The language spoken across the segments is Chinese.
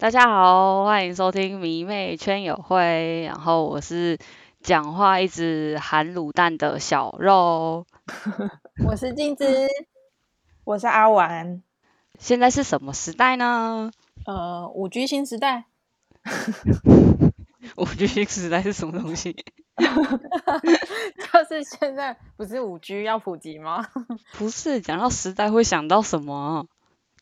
大家好，欢迎收听迷妹圈友会。然后我是讲话一直含卤蛋的小肉。我是镜子，我是阿丸。现在是什么时代呢？呃，五 G 新时代。五 G 新时代是什么东西？就是现在不是五 G 要普及吗？不是，讲到时代会想到什么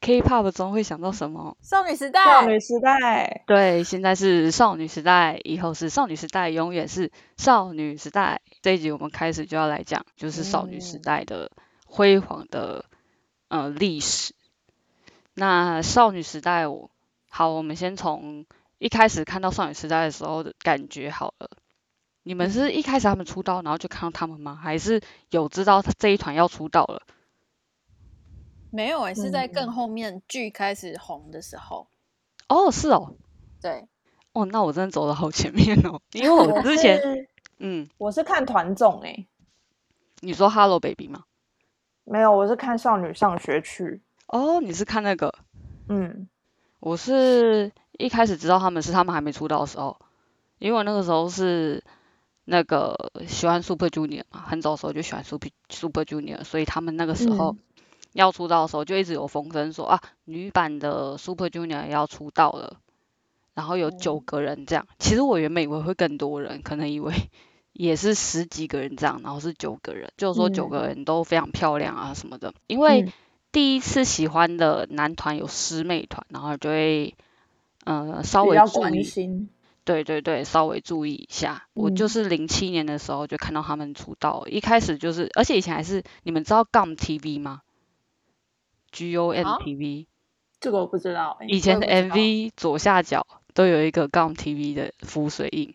？K-pop 中会想到什么？少女时代。少女时代。对，现在是少女时代，以后是少女时代，永远是少女时代。这一集我们开始就要来讲，就是少女时代的辉煌的呃历史。那少女时代，我好，我们先从一开始看到少女时代的时候的感觉好了。你们是一开始他们出道，然后就看到他们吗？还是有知道这一团要出道了？没有诶，是在更后面剧开始红的时候。哦，是哦。对。哦，那我真的走的好前面哦，因为我之前，嗯，我是看团综诶。你说 Hello Baby 吗？没有，我是看少女上学去。哦，你是看那个？嗯，我是一开始知道他们是他们还没出道的时候，因为我那个时候是那个喜欢 Super Junior 嘛，很早的时候就喜欢 Super Super Junior，所以他们那个时候要出道的时候就一直有风声说啊，女版的 Super Junior 要出道了，然后有九个人这样。其实我原本以为会更多人，可能以为 也是十几个人这样，然后是九个人，就是说九个人都非常漂亮啊什么的，因为。第一次喜欢的男团有师妹团，然后就会呃稍微注意，对对对，稍微注意一下。我就是零七年的时候就看到他们出道，一开始就是，而且以前还是你们知道 GOM TV 吗？G O M TV，这个我不知道。以前的 MV 左下角都有一个 GOM TV 的浮水印，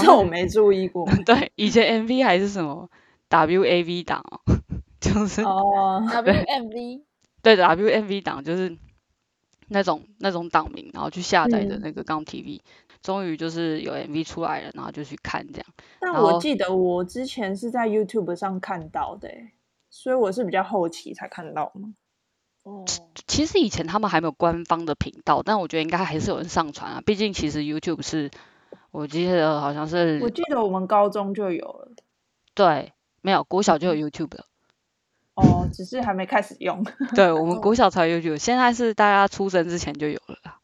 这我没注意过。对，以前 MV 还是什么 WAV 档。就是哦，WMV 对 WMV 档就是那种那种档名，然后去下载的那个刚 TV，终于就是有 MV 出来了，然后就去看这样。但我记得我之前是在 YouTube 上看到的，所以我是比较后期才看到嘛。哦，其实以前他们还没有官方的频道，但我觉得应该还是有人上传啊。毕竟其实 YouTube 是，我记得好像是，我记得我们高中就有了。对，没有国小就有 YouTube 了。哦，只是还没开始用。对，我们 国小才有 YouTube，现在是大家出生之前就有了，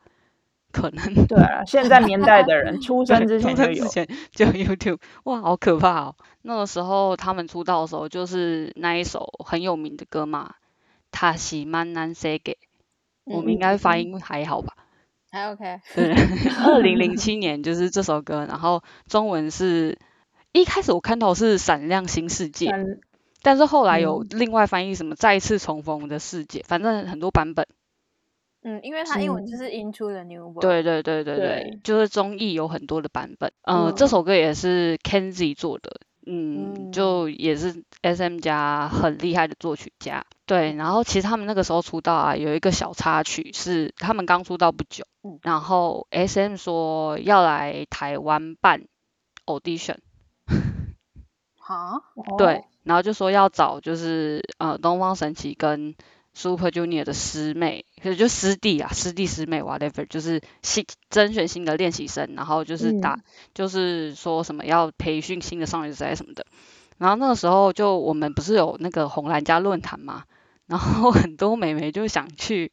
可能。对啊，现在年代的人出 生之前就有。之前就 YouTube，哇，好可怕哦！那个时候他们出道的时候，就是那一首很有名的歌嘛，《塔西曼南塞给》，我们应该发音还好吧？还 OK。对，二零零七年就是这首歌，然后中文是一开始我看到是《闪亮新世界》。但是后来有另外翻译什么再一次重逢的世界，反正很多版本。嗯，因为它英文就是 Into the New World。对对对对对，就是综艺有很多的版本。嗯，这首歌也是 Kenzie 做的，嗯，就也是 SM 家很厉害的作曲家。对，然后其实他们那个时候出道啊，有一个小插曲是他们刚出道不久，然后 SM 说要来台湾办 audition。好，对。然后就说要找就是呃东方神起跟 Super Junior 的师妹，可是就师弟啊，师弟师妹 whatever，就是新甄选新的练习生，然后就是打就是说什么要培训新的少女时代什么的。然后那个时候就我们不是有那个红蓝家论坛嘛，然后 很多美眉就想去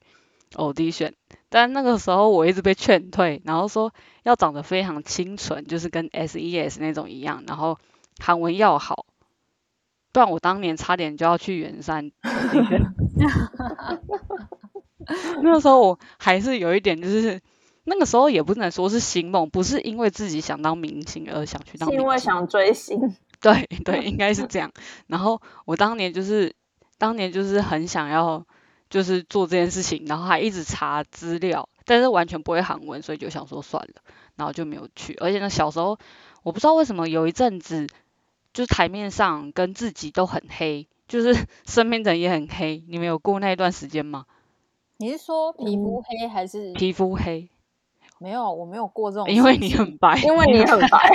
audition，但那个时候我一直被劝退，然后说要长得非常清纯，就是跟 S.E.S 那种一样，然后韩文要好。不然我当年差点就要去圆山。那个时候我还是有一点，就是那个时候也不能说是星梦，不是因为自己想当明星而想去当，因为想追星。对对，应该是这样。然后我当年就是当年就是很想要就是做这件事情，然后还一直查资料，但是完全不会韩文，所以就想说算了，然后就没有去。而且呢，小时候我不知道为什么有一阵子。就是台面上跟自己都很黑，就是 身边人也很黑。你们有过那一段时间吗？你是说皮肤黑还是皮肤黑？没有，我没有过这种。因为你很白，因为你很白。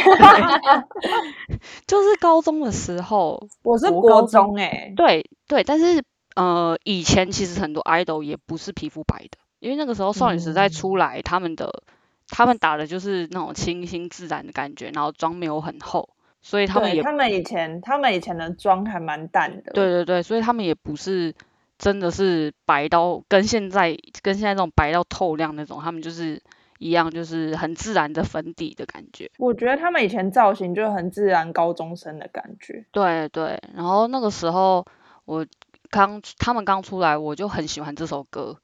就是高中的时候，我是国中哎。对对，但是呃，以前其实很多 idol 也不是皮肤白的。因为那个时候少女时代嗯出来，他们的他们打的就是那种清新自然的感觉，然后妆没有很厚，所以他们也他们以前他们以前的妆还蛮淡的，对对对，所以他们也不是真的是白到跟现在跟现在这种白到透亮那种，他们就是一样，就是很自然的粉底的感觉。我觉得他们以前造型就很自然高中生的感觉。对对，然后那个时候我刚他们刚出来，我就很喜欢这首歌，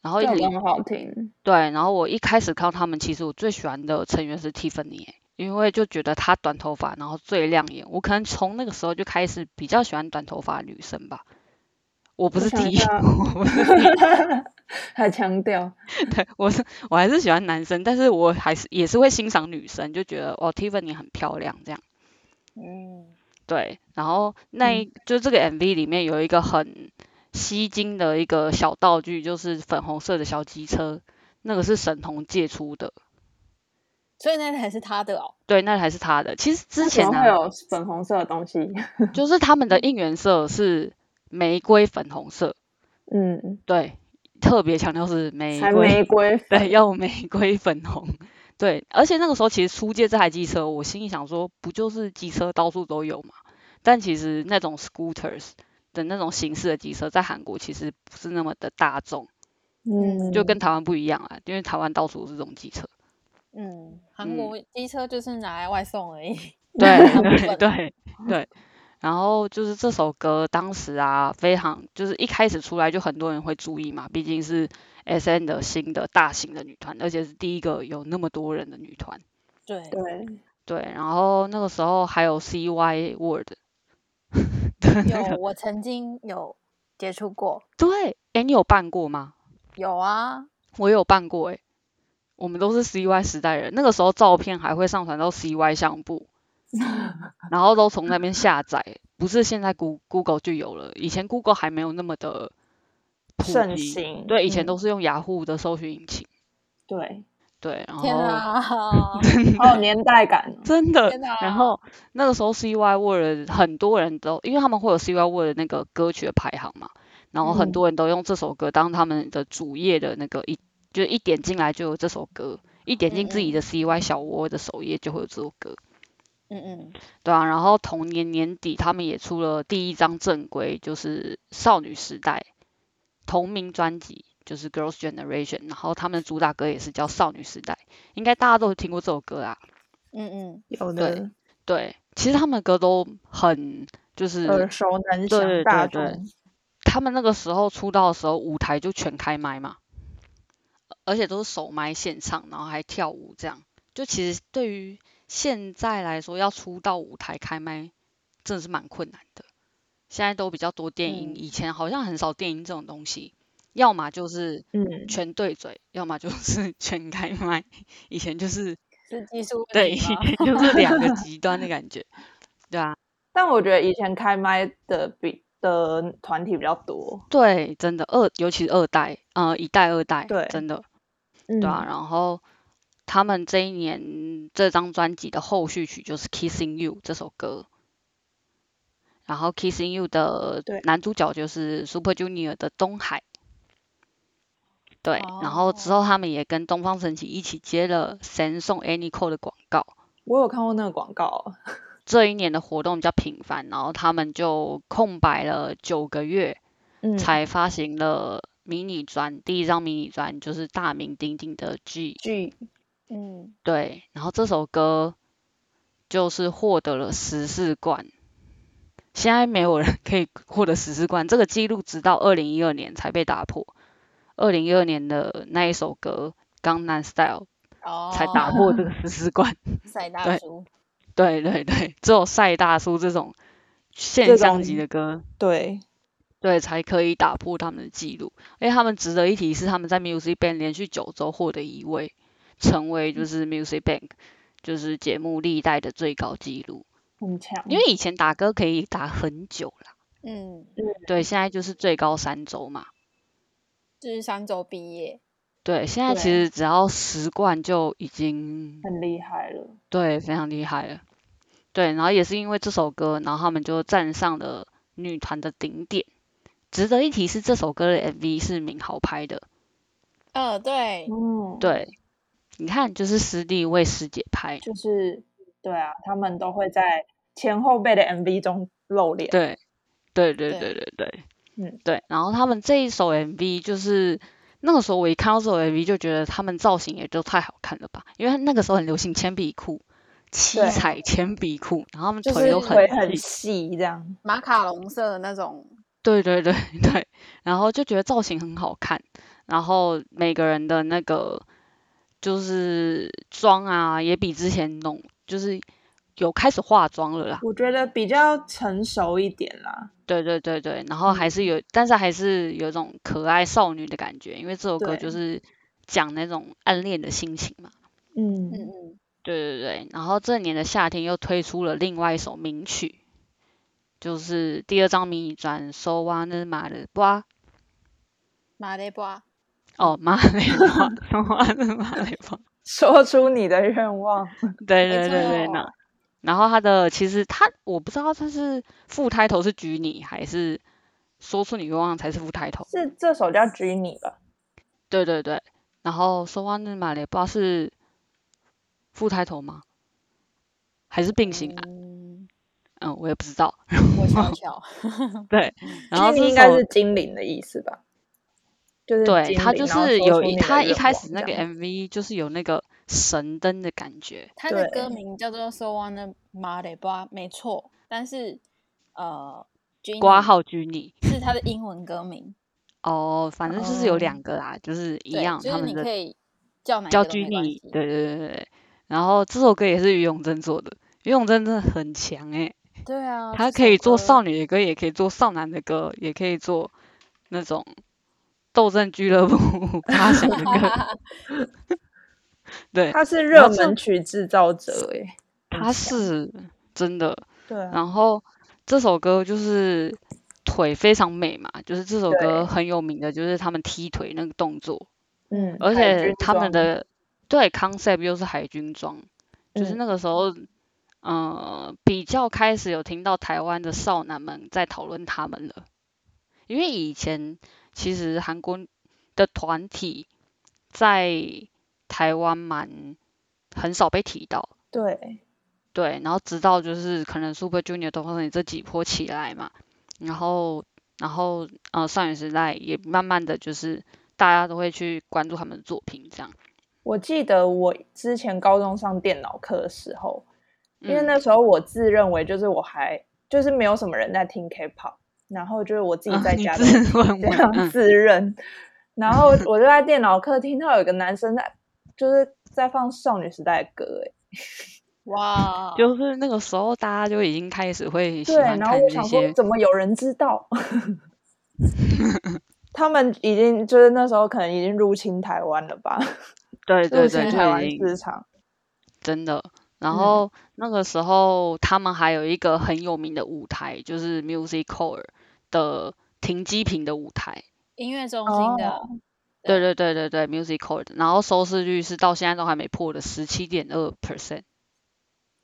然后一直很好听，对，然后我一开始看到他们，其实我最喜欢的成员是 Tiffany，欸因为就觉得她短头发，然后最亮眼。我可能从那个时候就开始比较喜欢短头发女生吧。我不是想 T，一下我不是 T，还 强调，对，我是我还是喜欢男生，但是我还是也是会欣赏女生，就觉得哦 Tiffany 很漂亮这样。嗯，对，然后那一、就这个 MV 里面有一个很吸睛的一个小道具，就是粉红色的小机车，那个是沈腾借出的。所以那台是他的哦。对，那还是他的。其实之前呢、么会有粉红色的东西？就是他们的应援色是玫瑰粉红色，嗯，对，特别强调是玫才瑰，玫瑰 粉，对，要玫瑰粉红。对，而且那个时候其实出借这台机车，我心里想说，不就是机车到处都有嘛？但其实那种 scooters 的那种形式的机车，在韩国其实不是那么的大众，嗯，就跟台湾不一样啊，因为台湾到处都是这种机车。嗯，韩嗯国机车就是拿来外送而已。对对对对，然后就是这首歌当时啊，非常就是一开始出来就很多人会注意嘛，毕竟是 S N 的新的大型的女团，而且是第一个有那么多人的女团。对，对，对，然后那个时候还有 C Y Word，有我曾经有接触过，对，哎，你有办过吗？有啊，我有办过哎，我们都是 C Y 时代人，那个时候照片还会上传到 C Y 相簿，然后都从那边下载，不是现在 Goo- Google 就有了，以前 Google 还没有那么的普盛及，行，对，以前嗯都是用雅虎的搜寻引擎，对，对，然天后啊，好有年代感哦，真的然后那个时候 C Y Word 很多人都，因为他们会有 C Y Word 的那个歌曲的排行嘛，然后很嗯多人都用这首歌当他们的主页的那个一，就一点进来就有这首歌，一点进自己的 C Y 小窝的首页就会有这首歌，嗯嗯，对啊，然后同年年底他们也出了第一张正规，就是少女时代同名专辑，就是 Girls Generation，然后他们的主打歌也是叫少女时代，应该大家都有听过这首歌啊。嗯嗯，有对的。对，其实他们的歌都很就是耳熟能对详，大对。对众，他们那个时候出道的时候，舞台就全开麦嘛，而且都是手麦现场，然后还跳舞这样。就其实对于现在来说，要出道舞台开麦，真的是蛮困难的。现在都比较多电音，嗯以前好像很少电音这种东西，要么就是嗯，全对嘴，要么就是 全开麦。以前就是是技术对，就是两个 极端的感觉，对啊。但我觉得以前开麦的比的团体比较多，对，真的二，尤其是二代，呃，一代、二代，对真的，嗯对啊。然后他们这一年这张专辑的后续曲就是《Kissing You》这首歌，然后《Kissing You》的对。男主角就是 Super Junior 的东海，对，然后之后他们也跟东方神起一起接了神送 Annie Cole 的广告。我有看过那个广告，这一年的活动比较频繁，然后他们就空白了九个月，嗯，才发行了迷你专，第一张迷你专就是大名鼎鼎的 G G，嗯，对，然后这首歌就是获得了十四冠，现在没有人可以获得十四冠，这个记录直到二零一二年才被打破，二零一二年的那一首歌《江南 Style》哦，才打破这个十四冠，赛大对叔，对。对对，只有赛大叔这种现象级的歌。对，对，才可以打破他们的记录。而且他们值得一提是，他们在 Music Bank 连续九周获得一位，成为就是 Music Bank 就是节目历代的最高纪录。很强，因为以前打歌可以打很久啦，嗯，对，现在就是最高三周嘛。就是三周毕业，对，现在其对实只要十冠就已经很厉害了，对非常厉害了。对，然后也是因为这首歌，然后他们就站上了女团的顶点。值得一提是这首歌的 MV 是明豪拍的，呃，对，嗯，，对，你看就是师弟为师姐拍，就是对啊，他们都会在前后辈的 MV 中露脸。对，对对对对对。对，嗯，对。然后他们这一首 MV 就是那个时候我一看到这首 MV 就觉得他们造型也就太好看了吧，因为那个时候很流行铅笔裤，七彩铅笔裤，然后他们就是腿都腿很细，细这样。马卡龙色的那种，对对对对，然后就觉得造型很好看，然后每个人的那个就是妆啊，也比之前浓，就是有开始化妆了啦。我觉得比较成熟一点啦。对对对对，然后还是有，但是还是有一种可爱少女的感觉，因为这首歌就是讲那种暗恋的心情嘛。嗯嗯嗯，对对对，然后这年的夏天又推出了另外一首名曲，就是第二张迷你专《So Wanna m a r 哇马雷巴，哦马雷巴，So Wanna 马雷巴，说出你的愿望。对没对对对，错那然后他的其实他我不知道他是副开头是举你还是说出你愿望才是副开头，是这首叫《举你》吧？对对对，然后说话那马雷不知道是副开头吗？还是并行啊？嗯，嗯，我也不知道。我瞧瞧，对，然后这应该是精灵的意思吧？就是对精他就是有一他一开始那个 MV 就是有那个神灯的感觉，他的歌名叫做《So Wanna m a r e b a 没错，但是呃，挂号居你是他的英文歌名，哦，反正就是有哦两个啦，就是一对，就是样他们的你可以叫哪叫个都居你，没关系。对对对对对。然后这首歌也是于永贞做的，于永贞真的很强诶、对啊，他可以做少女的歌，也可以做少男的歌，也可以做那种斗争俱乐部 发响的歌。对，他是热门曲制造者哎。他是真的。对啊，然后这首歌就是腿非常美嘛，就是这首歌很有名的，就是他们踢腿那个动作，嗯，而且他们的对 concept 又是海军装，就是嗯那个时候，嗯、比较开始有听到台湾的少男们在讨论他们了，因为以前其实韩国的团体在台湾蛮很少被提到，对，对，然后直到就是可能 Super Junior 东方神起这几波起来嘛，然后然后呃少女时代也慢慢的就是大家都会去关注他们的作品这样，我记得我之前高中上电脑课的时候，因为嗯那时候我自认为就是我还就是没有什么人在听 K-pop，然后就是我自己在家里这样自认，然后我就在电脑课听到有一个男生在就是在放少女时代的歌，哎，哇，就是那个时候大家就已经开始会喜对，然后我想说些，怎么有人知道？他们已经就是那时候可能已经入侵台湾了吧？入对对对，侵台湾市场。真的。然嗯后那个时候他们还有一个很有名的舞台，就是 Music Core 的停机坪的舞台。音乐中心的，哦对对对对对，Music Core，然后收视率是到现在都还没破的十七点二 percent。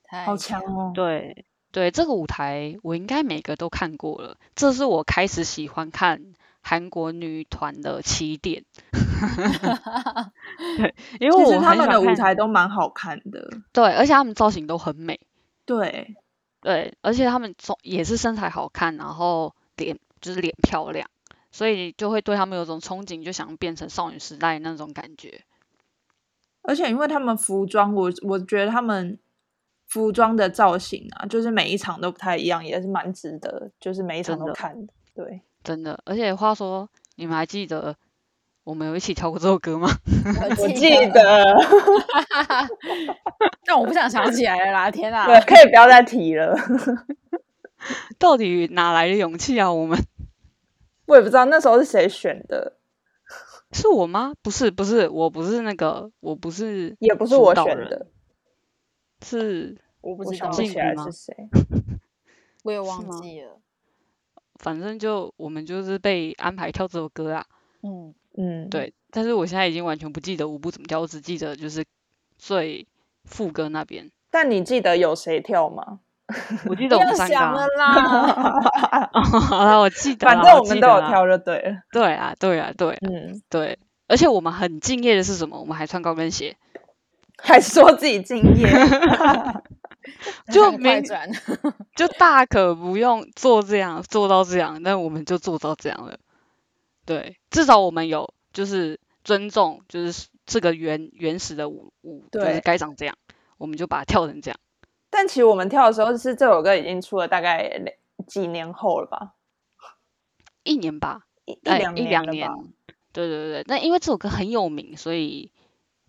太好强哦！对对，这个舞台我应该每个都看过了，这是我开始喜欢看韩国女团的起点。对，因为我他们的舞台都蛮好看的。对，而且他们造型都很美。对，对，而且他们中也是身材好看，然后脸就是脸漂亮，所以就会对他们有种憧憬，就想变成少女时代那种感觉。而且因为他们服装，我我觉得他们服装的造型啊，就是每一场都不太一样，也是蛮值得，就是每一场都看的。对，真的，而且话说，你们还记得我们有一起跳过这首歌吗？我记记得，但我不想想起来了啦！天啊，对，可以不要再提了。到底哪来的勇气啊？我们我也不知道那时候是谁选的，是我吗？不是，不是，我不是那个，我不是，也不是我选的，是我我不知道，想不起来是谁。我也忘记了。反正就我们就是被安排跳这首歌啊。嗯，嗯，，对，但是我现在已经完全不记得舞步怎么跳，我只记得就是最副歌那边。但你记得有谁跳吗？我记得我们三个、想了啊。啦。好 了，我记得，反正我们都有跳就对了。对啊，对啊，对啊嗯，对，而且我们很敬业的是什么？我们还穿高跟鞋，还说自己敬业，就快没转，就大可不用做这样做到这样，但我们就做到这样了。对，至少我们有就是尊重，就是这个原原始的舞舞就是对该长这样，我们就把它跳成这样。但其实我们跳的时候是这首歌已经出了大概几年后了吧，一年吧，一两一两年，对对对。但因为这首歌很有名，所以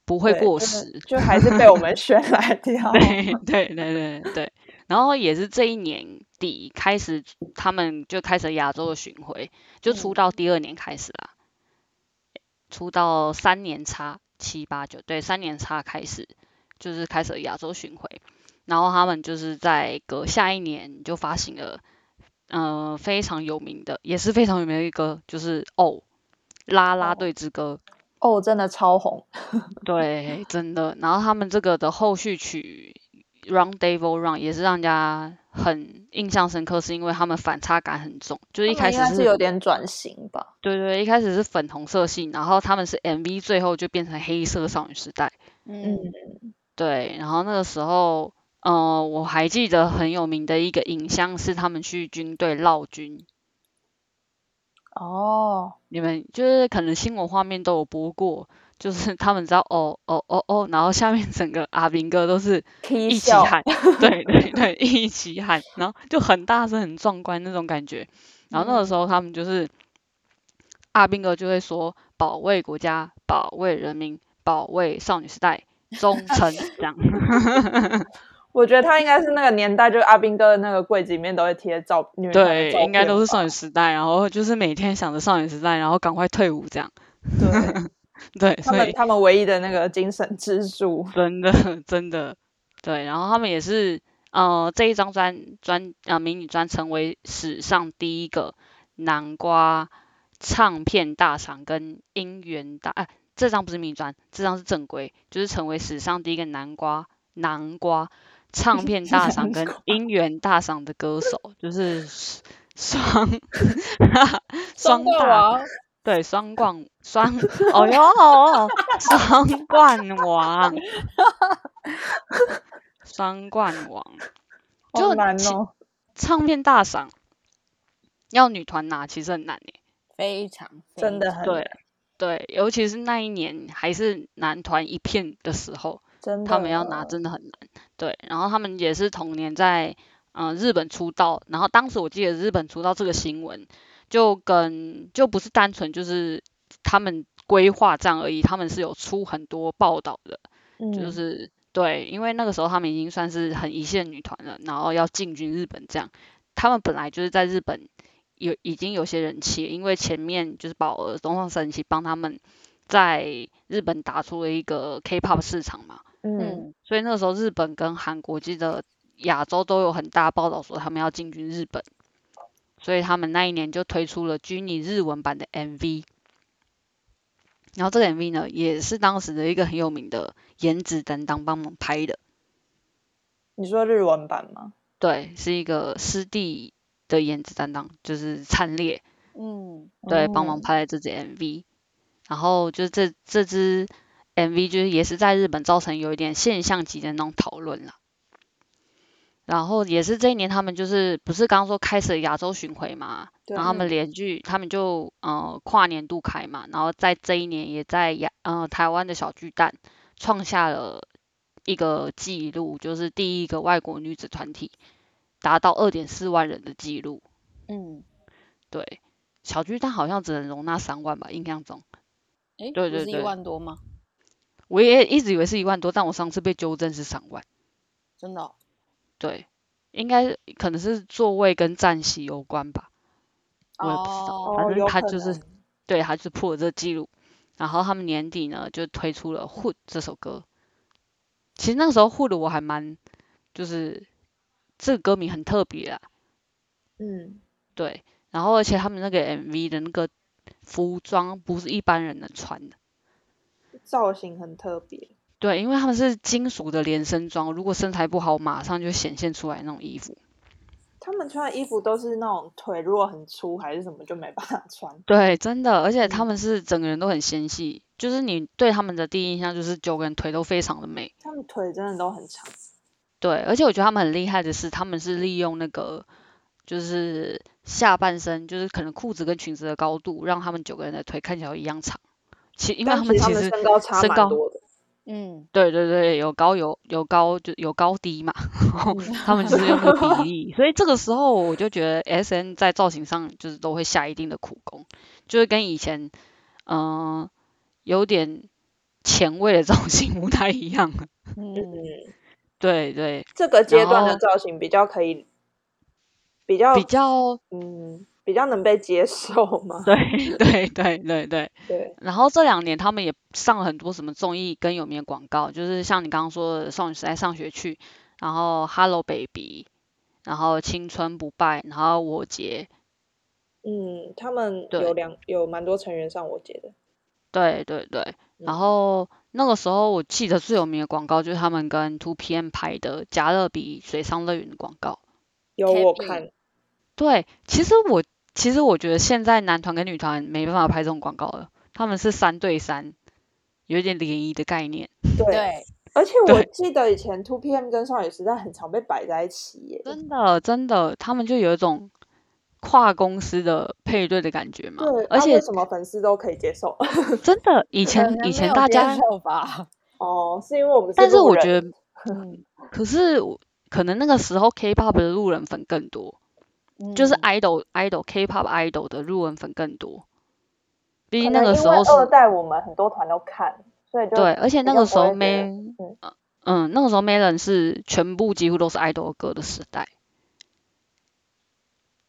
不会过时。就还是被我们 选来跳。对对对对对，然后也是这一年底开始，他们就开始亚洲的巡回，就出道第二年开始啦，出道三年差七八九，对，三年差开始就是开始亚洲巡回，然后他们就是在隔下一年就发行了，呃，非常有名的，也是非常有名的一个歌，就是哦，啦啦哦队之歌，哦，真的超红，对，真的。然后他们这个的后续曲《Run Devil Run》也是让人家很印象深刻，是因为他们反差感很重，就是一开始是有点转型吧。对对，一开始是粉红色系，然后他们是 MV 最后就变成黑色少女时代。嗯，对，然后那个时候，呃，我还记得很有名的一个影像是他们去军队绕军，哦，你们就是可能新闻画面都有播过，就是他们知道哦哦哦哦，然后下面整个阿兵哥都是一起，喊，对对对，一起喊，然后就很大声、很壮观那种感觉。然后那个时候他们就是阿兵哥就会说保卫国家、保卫人民、保卫少女时代、忠诚这样。我觉得他应该是那个年代，就是阿兵哥的那个柜子里面都会贴照女对，照应该都是少女时代，然后就是每天想着少女时代，然后赶快退伍这样。对，对，他们他们唯一的那个精神支柱。真的真的对，然后他们也是呃这一张专专呃迷你专成为史上第一个南瓜唱片大赏跟音源大哎、这张不是迷你专，这张是正规，就是成为史上第一个南瓜南瓜唱 片大赏跟音源大赏的歌手，就是双 双冠大王，对，双冠双，哦哟，双冠王，双冠王，好就难哦，唱片大赏要女团拿其实很难诶，非常真的很对对，尤其是那一年还是男团一片的时候，他们要拿真的很难。对，然后他们也是同年在嗯、呃日本出道，然后当时我记得日本出道这个新闻，就跟就不是单纯就是他们规划这样而已，他们是有出很多报道的，嗯就是对，因为那个时候他们已经算是很一线女团了，然后要进军日本这样，他们本来就是在日本有已经有些人气，因为前面就是宝儿、东方神起帮他们在日本打出了一个 K-pop 市场嘛，嗯嗯所以那个时候日本跟韩国记得亚洲都有很大报道说他们要进军日本，所以他们那一年就推出了 Jennie 日文版的 MV。然后这个 MV 呢，也是当时的一个很有名的颜值担当帮忙拍的，你说日文版吗？对，是一个师弟的颜值担当，就是灿烈，嗯对，帮忙哦拍了这支 MV。然后就这这支 MV 就是也是在日本造成有一点现象级的那种讨论了。然后也是这一年，他们就是不是刚刚说开始了亚洲巡回嘛，然后他们连续他们就呃跨年度开嘛，然后在这一年也在亚呃台湾的小巨蛋创下了一个记录，就是第一个外国女子团体达到二点四万人的记录。嗯，对，小巨蛋好像只能容纳三万吧，印象中。诶，不是一对对一万多吗？我也一直以为是一万多，但我上次被纠正是三万。真的哦，对，应该可能是座位跟站席有关吧，我也不知道。哦反正他就是对，他就是破了这个记录。然后他们年底呢就推出了《Hood》这首歌。其实那个时候《Hood》我还蛮，就是这个歌名很特别啊，嗯，对。然后而且他们那个 MV 的那个服装不是一般人能穿的。造型很特别，对，因为他们是金属的连身装，如果身材不好，马上就显现出来那种衣服。他们穿的衣服都是那种腿如果很粗还是什么就没办法穿。对，真的，而且他嗯们是整个人都很纤细，就是你对他们的第一印象就是九个人腿都非常的美。他们腿真的都很长。对，而且我觉得他们很厉害的是，他们是利用那个就是下半身，就是可能裤子跟裙子的高度，让他们九个人的腿看起来一样长。其因为他们其实身高差蛮多的。嗯，对对对，有高有有高就有高低嘛，然后嗯他们就是用那个比 例，所以这个时候我就觉得 S N 在造型上就是都会下一定的苦功，就是跟以前嗯、呃有点前卫的造型不太一样嗯，对对，这个阶段的造型比较可以，比较比较嗯比较能被接受嘛。对对对对对。对，然后这两年他们也上了很多什么综艺跟有名的广告，就是像你刚刚说的《少女时代》上学去，然后 Hello Baby，然后青春不败，然后我姐，嗯，他们有两有蛮多成员上我姐的。对对对，然嗯后那个时候我记得最有名的广告就是他们跟 Two PM 拍的加勒比水上乐园的广告。有我看，对，其实我其实我觉得现在男团跟女团没办法拍这种广告了，他们是三对三，有一点联谊的概念。对，对，而且我记得以前 Two PM 跟少女时代很常被摆在一起耶。真的真的，他们就有一种跨公司的配对的感觉嘛。对，而且啊什么粉丝都可以接受？真的，以前以前大家，受吧，哦，是因为我们但是我觉得，嗯，可是可能那个时候 K-pop 的路人粉更多，就是嗯 idol idol K-pop idol 的路人粉更多。毕竟那个时候是二代我们很多团都看，所以就对，而且那个时候不会觉得 May 嗯。嗯，那个时候 Melon 是全部几乎都是 idol 的歌的时代，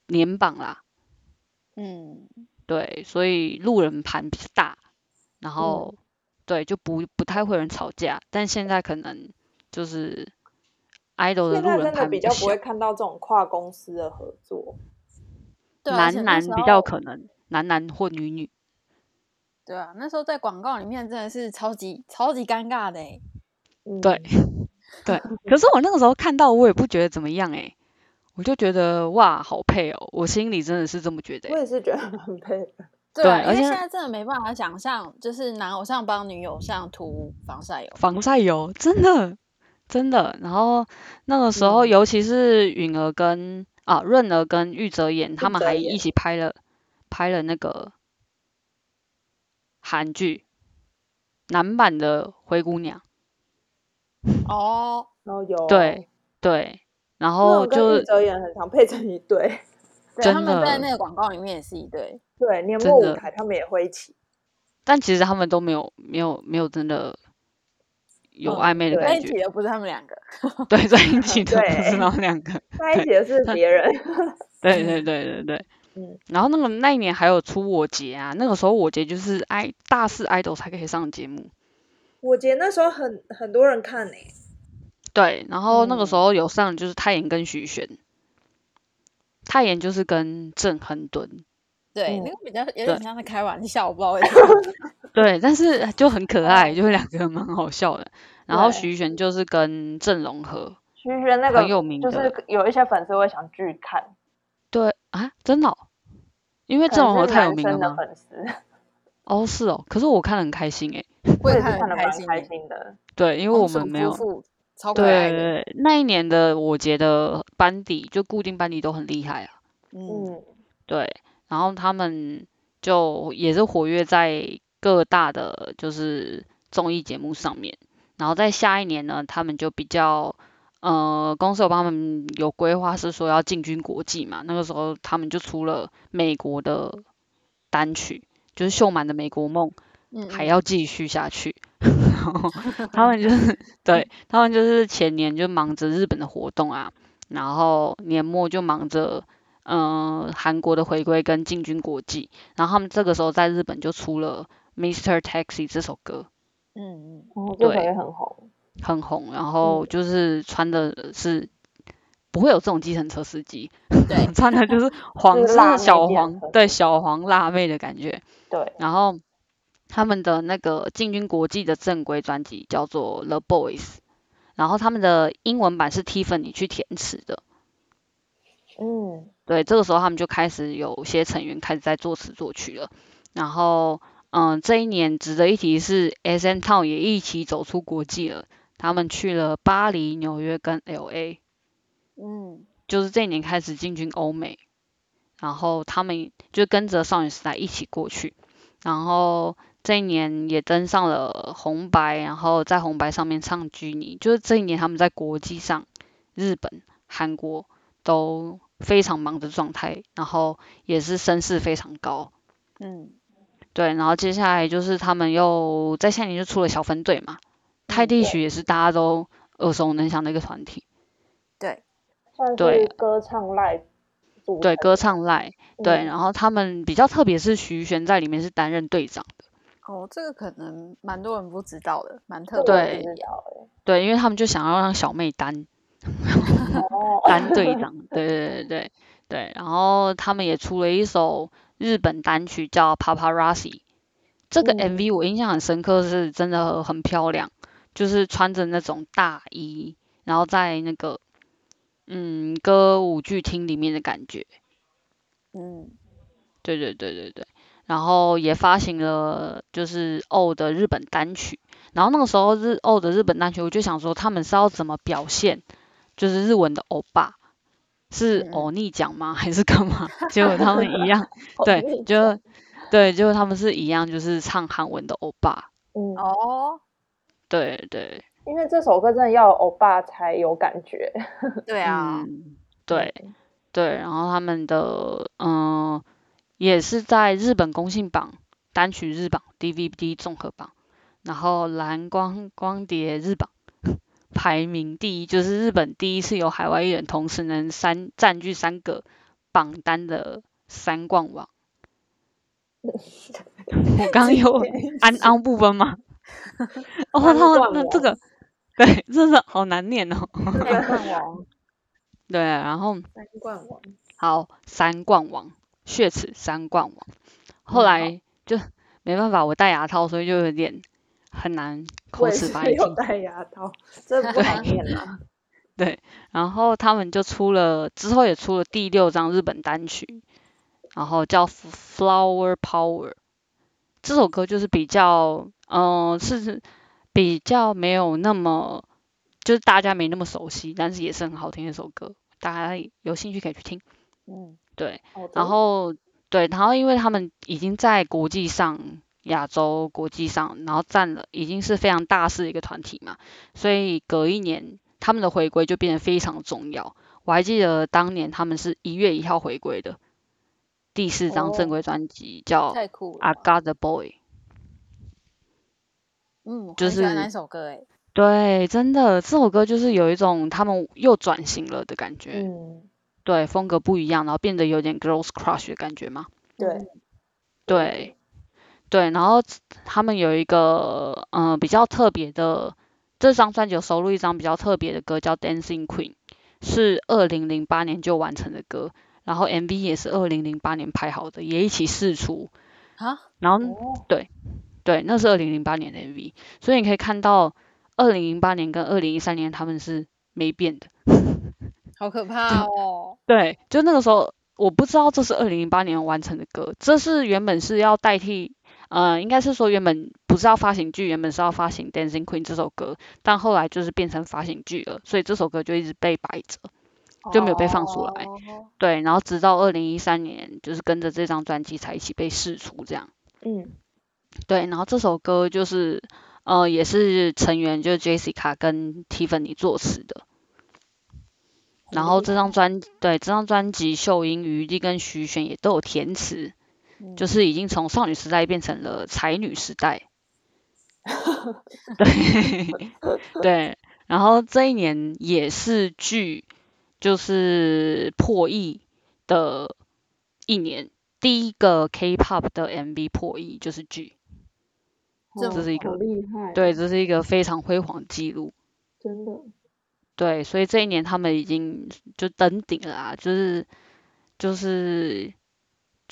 年榜啦，嗯，对，所以路人盘比较大，然嗯。后、对就不不太会有人吵架，但现在可能就是 idol 的路人真的比盘较不会看到这种跨公司的合作。对啊，男男比较可能，男男或女女，对啊，那时候在广告里面真的是超级超级尴尬的欸嗯，对对。可是我那个时候看到，我也不觉得怎么样诶、我就觉得哇，好配哦，我心里真的是这么觉得、我欸。也是觉得很配的。对而且现在真的没办法想象，就是男偶像帮女偶像涂防晒油。防晒油真的真的。然后那个时候，嗯尤其是允儿跟啊润儿跟玉泽演，他们还一起拍了拍了那个韩剧男版的《灰姑娘》。哦，然后有对对，然那后就玉泽演很常配成一对。对，真他们在那个广告里面也是一对。对，年真的末舞台他们也会一起。但其实他们都没有没有没有真的有嗯暧昧的感觉。在一起的不是他们两个。对，在一起 的不是他们两个。在一起的是别人。对对对对对。嗯，然后那个那一年还有出我节啊，那个时候我节就是爱大四 idol 才可以上节目。我节那时候很很多人看呢、对，然后那个时嗯候有上就是泰妍跟徐玄，泰妍就是跟郑亨敦，对，嗯那个比较有对点像在开玩笑，我不知道为什么。对，但是就很可爱，就是两个蛮好笑的。然后徐玄就是跟郑容和，徐玄那个很有名就是有一些粉丝会想去看，对啊，真的哦、因为郑容和太有名了吗？粉丝，哦，是哦，可是我看得很开心诶。我也是看得蛮开很开心的。对，因为我们没有超对。对，那一年的我觉得班底就固定班底都很厉害啊。嗯，嗯，对，然后他们就也是活跃在各大的就是综艺节目上面。然后在下一年呢，他们就比较呃，公司有帮他们有规划是说要进军国际嘛。那个时候他们就出了美国的单曲，就是秀满的美国梦。还要继续下去。然后他们就是 对他们就是前年就忙着日本的活动啊，然后年末就忙着嗯、呃韩国的回归跟进军国际，然后他们这个时候在日本就出了《Mr. Taxi》这首歌，嗯嗯，哦，这首对也很红。很红，然后嗯就是穿的是。不会有这种计程车司机，对 穿的就是黄就是辣妹是小黄，对小黄辣妹的感觉。对，然后他们的那个进军国际的正规专辑叫做 The Boys，然后他们的英文版是 Tiffany 去填词的。嗯，对，这个时候他们就开始有些成员开始在作词作曲了。然后，嗯，这一年值得一提是 S M Town 也一起走出国际了，他们去了巴黎、纽约跟 L A，嗯，就是这一年开始进军欧美。然后他们就跟着少女时代一起过去，然后这一年也登上了红白，然后在红白上面唱《居你》，就是这一年他们在国际上，日本、韩国都非常忙的状态，然后也是声势非常高。嗯，对，然后接下来就是他们又在下年就出了小分队嘛，泰地许也是大家都耳熟能详的一个团体，对，算对是歌唱赖对，歌唱。赖，对，嗯。然后他们比较特别是徐玄在里面是担任队长的，哦，这个可能蛮多人不知道的，蛮特别的。对，因为他们就想要让小妹担哦，担队长，对对对对对，然后他们也出了一首日本单曲叫《Paparazzi》，这个嗯 MV 我印象很深刻，是真的很漂亮，就是穿着那种大衣，然后在那个嗯歌舞剧厅里面的感觉，嗯，对对对对对，然后也发行了就是欧的日本单曲，然后那个时候日欧的日本单曲，我就想说他们是要怎么表现，就是日文的欧巴，是欧尼讲吗？还是干嘛？结果他们一样，对，就对，结果他们是一样，就是唱韩文的欧巴，嗯，哦，对对，因为这首歌真的要欧巴才有感觉。对啊，嗯，对对，然后他们的嗯、也是在日本公信榜、单曲日榜、DVD 综合榜，然后蓝光光碟日榜排名第一，就是日本第一次有海外艺人同时能三占据三个榜单的三冠王。我刚刚有安安部分吗？哦，三他冠那这个对，真的好难念哦。三冠王，对，然后三冠王，好，三冠王，血池三冠王。后嗯来就没办法，我戴牙套，所以就有点很难口齿发音清。戴牙套，这不好念啊。然后他们就出了之后也出了第六张日本单曲，然后叫《Flower Power》。这首歌就是比较，嗯、是比较没有那么，就是大家没那么熟悉，但是也是很好听的一首歌，大家有兴趣可以去听。嗯，对，然后对，然后因为他们已经在国际上、亚洲国际上，然后占了已经是非常大势的一个团体嘛，所以隔一年他们的回归就变得非常重要。我还记得当年他们是一月一号回归的，第四张正哦规专辑叫《I。Got the Boy》。嗯，就是那首歌诶。对，真的这首歌就是有一种他们又转型了的感觉，嗯，对，风格不一样，然后变得有点 Girls Crush 的感觉嘛。对，对，对，然后他们有一个嗯、呃比较特别的，这张专辑有收录一张比较特别的歌，叫《Dancing Queen》，是二零零八年就完成的歌，然后 MV 也是二零零八年拍好的，也一起试出，啊，然后哦，对，那是二零零八年的 MV，所以你可以看到二零零八年跟二零一三年他们是没变的，好可怕哦。对，就那个时候我不知道这是二零零八年完成的歌，这是原本是要代替，呃，应该是说原本不是要发行剧，原本是要发行《Dancing Queen》这首歌，但后来就是变成发行剧了，所以这首歌就一直被摆着，就没有被放出来。哦对，然后直到二零一三年，就是跟着这张专辑才一起被释出这样。嗯，对，然后这首歌就是呃也是成员就是 Jessica 跟 Tiffany 作词的。然后这张专对这张专辑，秀英、余力跟徐玄也都有填词，嗯就是已经从少女时代变成了才女时代。对 对，然后这一年也是剧就是破亿的一年，第一个 K-pop 的 MV 破亿就是剧，这这是一个好厉害，对，，这是一个非常辉煌的记录。真的，对，所以这一年他们已经就登顶了啊，就是就是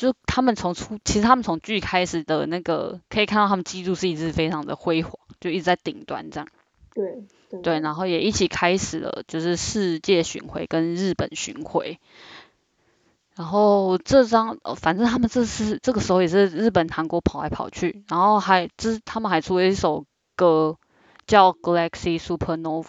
就他们从出，其实他们从剧开始的那个，可以看到他们记录是一直非常的辉煌，就一直在顶端这样。对，真对，然后也一起开始了就是世界巡回跟日本巡回，然后这张，呃反正他们这次这个时候也是日本、韩国跑来跑去，然后还这他们还出了一首歌叫《Galaxy Supernova》，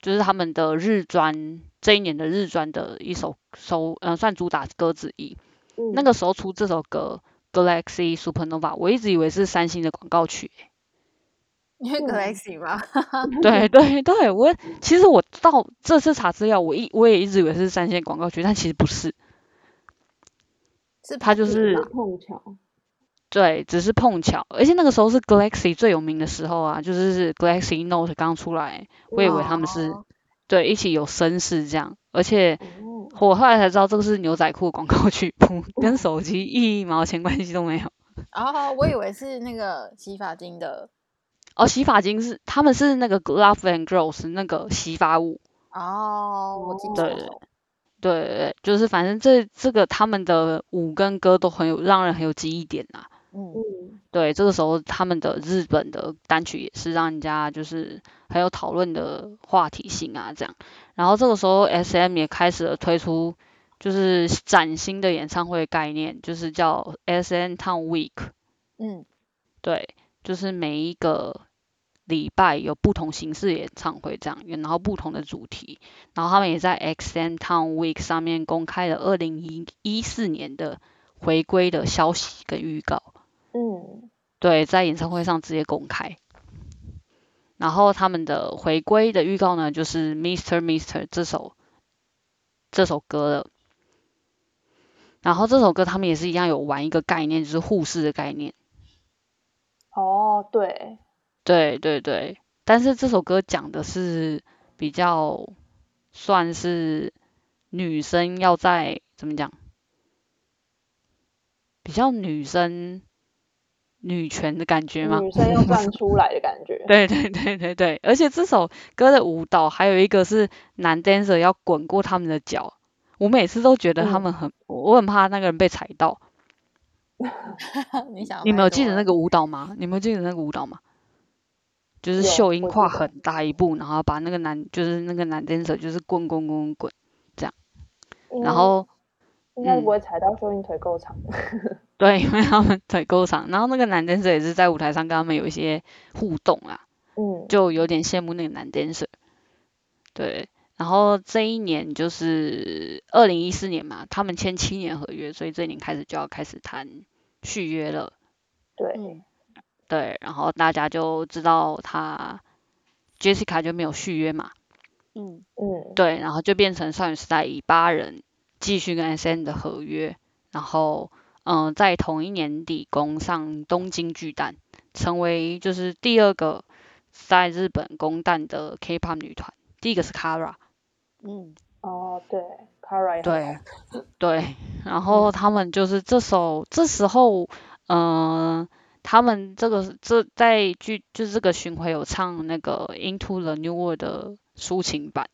就是他们的日专这一年的日专的一首首呃算主打歌之一。嗯。那个时候出这首歌《Galaxy Supernova》，我一直以为是三星的广告曲欸、因为嗯 Galaxy 嘛，对对对，我其实我到这次查资料，我一我也一直以为是三星的广告曲，但其实不是，是它就是碰巧，对，只是碰巧，而且那个时候是 Galaxy 最有名的时候啊，就是是 Galaxy Note 刚出来，我以为他们是、哦。对一起有声势这样，而且哦，我后来才知道这个是牛仔裤的广告曲，谱跟手机一毛钱关系都没有。哦，我以为是那个洗发精的哦，洗发精是他们是那个 Love and Girls 那个洗发舞，哦，我记对错了，对对对，就是反正这这个他们的舞跟歌都很有让人很有记忆点啊。嗯，嗯，对，这个时候他们的日本的单曲也是让人家就是很有讨论的话题性啊，这样。然后这个时候 S.M 也开始了推出就是崭新的演唱会概念，就是叫 S.M Town Week。嗯，对，就是每一个礼拜有不同形式演唱会这样，然后不同的主题。然后他们也在 X.M Town Week 上面公开了二零一一四年的回归的消息跟预告。嗯，对，在演唱会上直接公开。然后他们的回归的预告呢，就是《Mister Mister》这首这首歌了。然后这首歌他们也是一样有玩一个概念，就是护士的概念。哦，对，对对对，但是这首歌讲的是比较算是女生要在怎么讲，比较女生女权的感觉吗？女生要站出来的感觉，对对对对对，而且这首歌的舞蹈还有一个是男 dancer 要滚过他们的脚，我每次都觉得他嗯们很，我很怕那个人被踩到。你想你们有记得那个？舞蹈吗？你们有记得那个舞蹈吗？就是秀英跨很大一步，然后把那个男，就是那个男 dancer 就是滚滚滚滚滚，应该然后应该嗯不会踩到秀英腿够长，对，因为他们腿够长，然后那个男 dancer 也是在舞台上跟他们有一些互动啊，嗯，就有点羡慕那个男 dancer。对，然后这一年就是二零一四年嘛，他们签七年合约，所以这一年开始就要开始谈续约了。对，嗯，对，然后大家就知道他 Jessica 就没有续约嘛，嗯，嗯，对，然后就变成少女时代以八人继续跟 S.N 的合约，然后嗯、呃在同一年底攻上东京巨蛋，成为就是第二个在日本攻蛋的 K-pop 女团，第一个是 Kara，嗯，哦，对，Kara 对对，然后他们就是这首这时候，嗯、他们这个这在剧就是这个巡回有唱那个 Into the New World 的抒情版，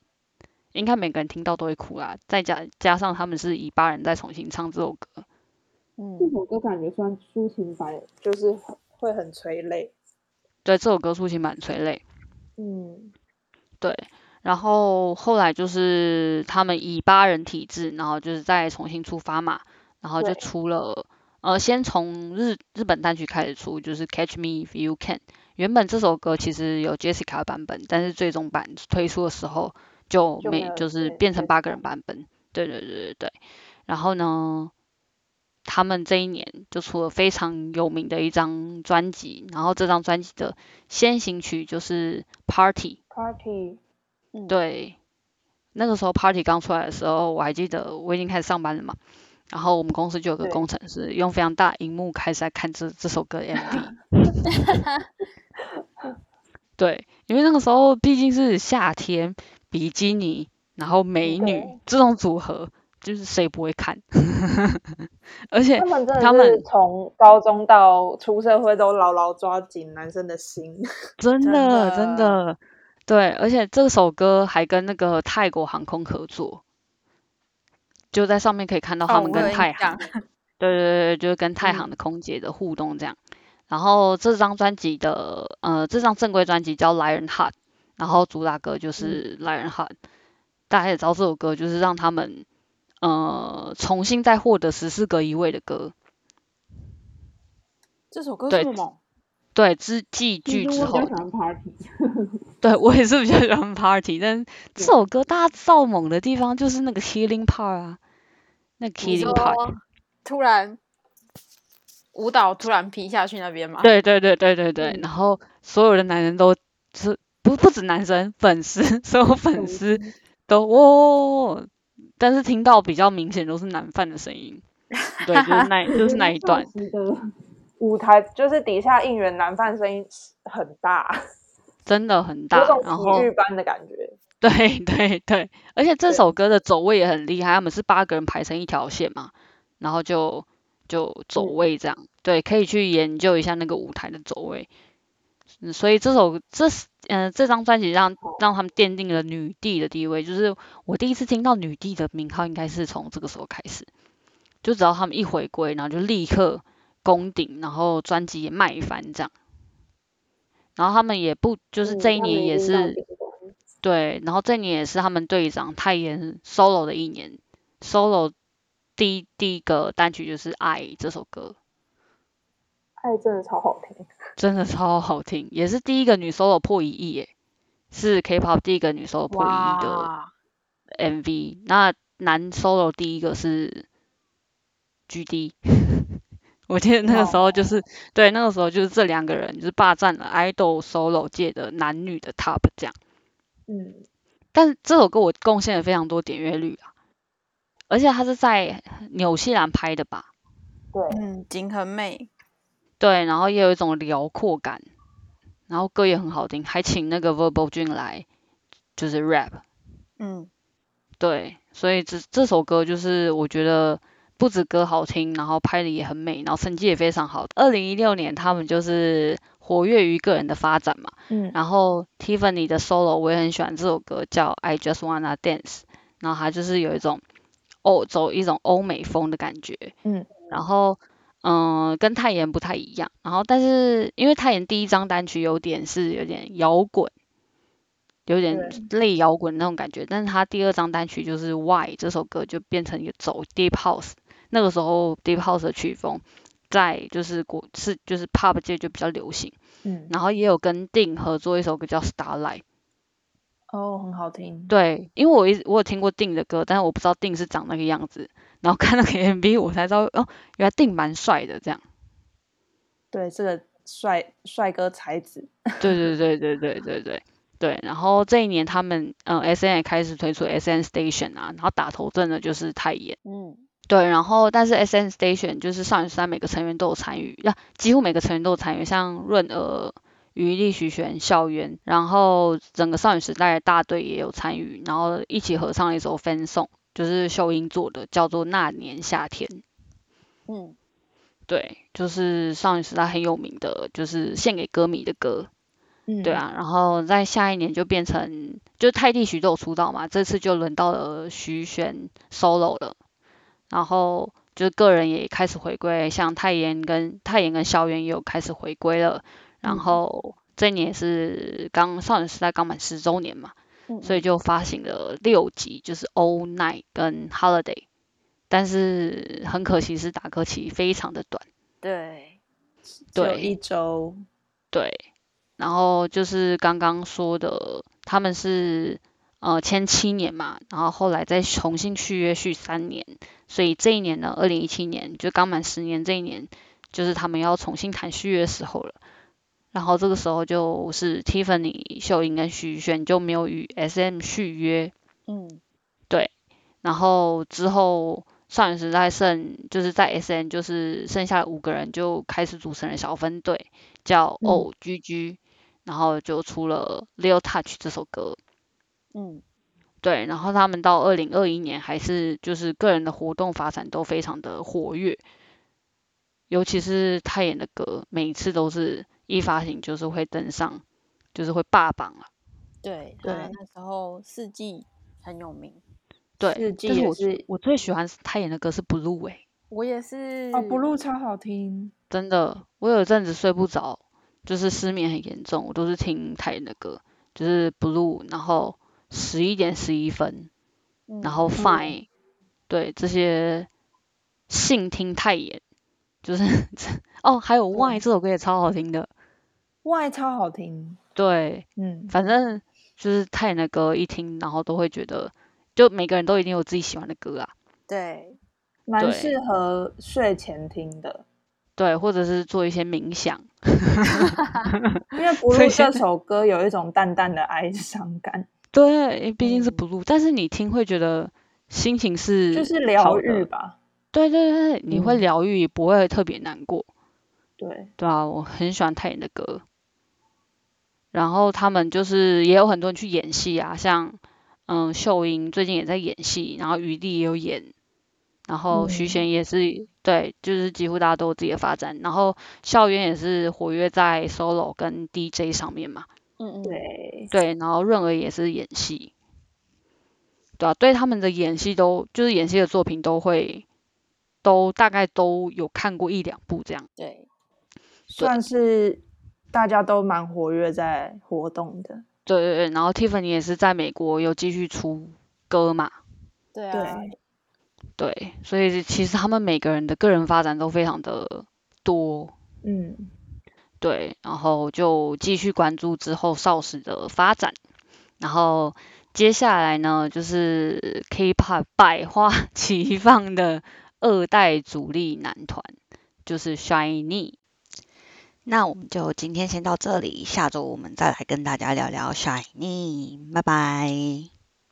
应该每个人听到都会哭啦。再加加上他们是以八人再重新唱这首歌，这嗯，首歌感觉算抒情版，就是会很催泪。对这首歌抒情版催泪。嗯，对，然后后来就是他们以八人体制，然后就是再重新出发嘛，然后就出了呃，先从日日本单曲开始出，就是 Catch Me If You Can。原本这首歌其实有 Jessica 的版本，但是最终版推出的时候就没就是变成八个人版本。对对对对对。然后呢，他们这一年就出了非常有名的一张专辑，然后这张专辑的先行曲就是 Party。Party，嗯，对，那个时候 Party 刚出来的时候，我还记得我已经开始上班了嘛，然后我们公司就有个工程师用非常大荧幕开始在看这这首歌的 MV。对，因为那个时候毕竟是夏天，比基尼，然后美女这种组合，就是谁不会看？而且他们真的是从高中到出社会都牢牢抓紧男生的心。真真的真的的，对，而且这首歌还跟那个泰国航空合作，就在上面可以看到他哦，们跟泰对对对，就是跟太行嗯的空姐的互动这样。然后这张专辑的呃，这张正规专辑叫《Lion Heart》，然后主打歌就是《Lion Heart》，大家也知道这首歌就是让他们呃重新再获得十四个一位的歌，这首歌对。这么？猛，对，之继其剧之后。实我比较，喜欢 Party，对我也是比较喜欢 Party，但是这首歌大家造猛的地方就是那个 Killing Part 啊，那个你 Killing Part，说突然舞蹈突然劈下去那边嘛？，对对对对对对，嗯。然后所有的男人都是不不止男生，粉丝所有粉丝。都哦，但是听到比较明显都是男犯的声音，对，就是那就是那一段，舞台就是底下应援男犯声音很大，真的很大，然后体育班的感觉。对对对，而且这首歌的走位也很厉害，他们是八个人排成一条线嘛，然后就就走嗯位这样，对，可以去研究一下那个舞台的走位。嗯，所以这首这是嗯、呃、这张专辑让让他们奠定了女帝的地位，就是我第一次听到女帝的名号，应该是从这个时候开始，就只要他们一回归，然后就立刻攻顶，然后专辑也卖翻这样。然后他们也不就是嗯这一年也是对，然后这一年也是他们队长泰妍 solo 的一年，solo 第一第一个单曲就是《爱》这首歌，爱真的超好听，真的超好听，也是第一个女 solo 破一亿耶，是 K-pop 第一个女 solo 破一亿的，MV。那男 solo 第一个是 GD，我记得那个时候就是、对，那个时候就是这两个人就是霸占了 idol solo 界的男女的 top 这样。嗯，但是这首歌我贡献了非常多点阅率啊，而且它是在纽西兰拍的吧？对，嗯，景很美，对，然后也有一种辽阔感，然后歌也很好听，还请那个 Verbal Jun 来就是 rap，嗯，对，所以这这首歌就是我觉得不止歌好听，然后拍的也很美，然后成绩也非常好。二零一六年他们就是活跃于个人的发展嘛，嗯，然后 Tiffany 的 solo 我也很喜欢这首歌，叫 I Just Wanna Dance，然后它就是有一种欧走一种欧美风的感觉，嗯，然后嗯跟泰妍不太一样，然后但是因为泰妍第一张单曲有点是有点摇滚，有点类摇滚那种感觉，但是他第二张单曲就是 Why 这首歌就变成一个走 Deep House，那个时候 Deep House 的曲风在就是国是就是 Pop 界就比较流行。嗯，然后也有跟定合作一首歌叫《Starlight》。哦，很好听。对，因为我一直我有听过定的歌，但是我不知道定是长那个样子。然后看那个 MV，我才知道哦，原来定蛮帅的这样。对，这个帅帅哥才子。对对对对对对对对。然后这一年他们嗯 S N 也开始推出 S N Station 啊，然后打头阵的就是泰妍。嗯，对，然后但是 S N Station 就是少女时代每个成员都有参与，那、几乎每个成员都有参与，像润儿、于丽、徐玄、校园，然后整个少女时代的大队也有参与，然后一起合唱了一首 fan song，就是秀英做的，叫做《那年夏天》。嗯，对，就是少女时代很有名的，就是献给歌迷的歌。嗯，对，啊，然后在下一年就变成，就是泰地徐都有出道嘛，这次就轮到了徐玄 solo 了，然后就是个人也开始回归，像泰妍跟泰妍跟萧元也有开始回归了，然嗯后这一年是刚少女时代刚满十周年嘛，嗯所以就发行了六集，就是 All Night 跟 Holiday，但是很可惜是打歌期非常的短。对，对一周。对，然后就是刚刚说的，他们是呃签七年嘛，然后后来再重新续约续三年，所以这一年呢，二零一七年就刚满十年这一年，就是他们要重新谈续约的时候了。然后这个时候就是 Tiffany、秀英跟徐玄就没有与 SM 续约，嗯，对然后之后少女时代剩就是在 SM 就是剩下五个人就开始组成了小分队，叫嗯 O G G，、然后就出了《Leo Touch》这首歌。嗯，对，然后他们到二零二一年还是就是个人的活动发展都非常的活跃，尤其是泰妍的歌，每一次都是一发行就是会登上，就是会霸榜啊。对，对那时候四季很有名，对四，季但是我也是我最喜欢他演的歌是 Blue 欸诶、我也是，哦，Blue 超好听。真的，我有一阵子睡不着，就是失眠很严重，我都是听泰妍的歌，就是 Blue，然后十一点十一分，嗯然后 Fine，、对这些性听太严，就是 哦，还有 Why 这首歌也超好听的，外超好听，对，嗯，反正就是泰妍的歌一听，然后都会觉得，就每个人都一定有自己喜欢的歌啊，对，蛮适合睡前听的。对，或者是做一些冥想，因为《这首歌有一种淡淡的哀伤感，对，因为毕竟是嗯 blue，、但是你听会觉得心情是就是疗愈吧。对对对，你会嗯疗愈，不会特别难过。对，对啊，我很喜欢泰妍的歌。然后他们就是也有很多人去演戏啊，像嗯秀英最近也在演戏，然后余力也有演，然后徐嗯贤也是、对，就是几乎大家都有自己的发展。然后校园也是活跃在 solo 跟 DJ 上面嘛，嗯嗯，对，对，然后润儿也是演戏，对啊，对他们的演戏都就是演戏的作品都会都大概都有看过一两部这样。对，算是大家都蛮活跃在活动的。对对对，然后 Tiffany 也是在美国有继续出歌嘛，对啊，对，所以其实他们每个人的个人发展都非常的多，嗯，对，然后就继续关注之后少时的发展，然后接下来呢就是 K-pop 百花齐放的二代主力男团，就是 Shiny。那我们就今天先到这里，下周我们再来跟大家聊聊 Shiny，拜拜。